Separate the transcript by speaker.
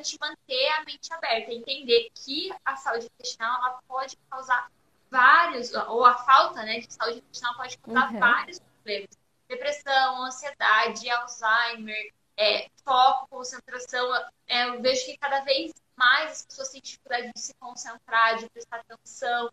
Speaker 1: importante manter a mente aberta, entender que a saúde intestinal ela pode causar vários, ou a falta né, de saúde intestinal pode causar uhum. vários problemas. Depressão, ansiedade, Alzheimer, é, foco, concentração. É, eu vejo que cada vez mais as pessoas têm dificuldade de se concentrar, de prestar atenção.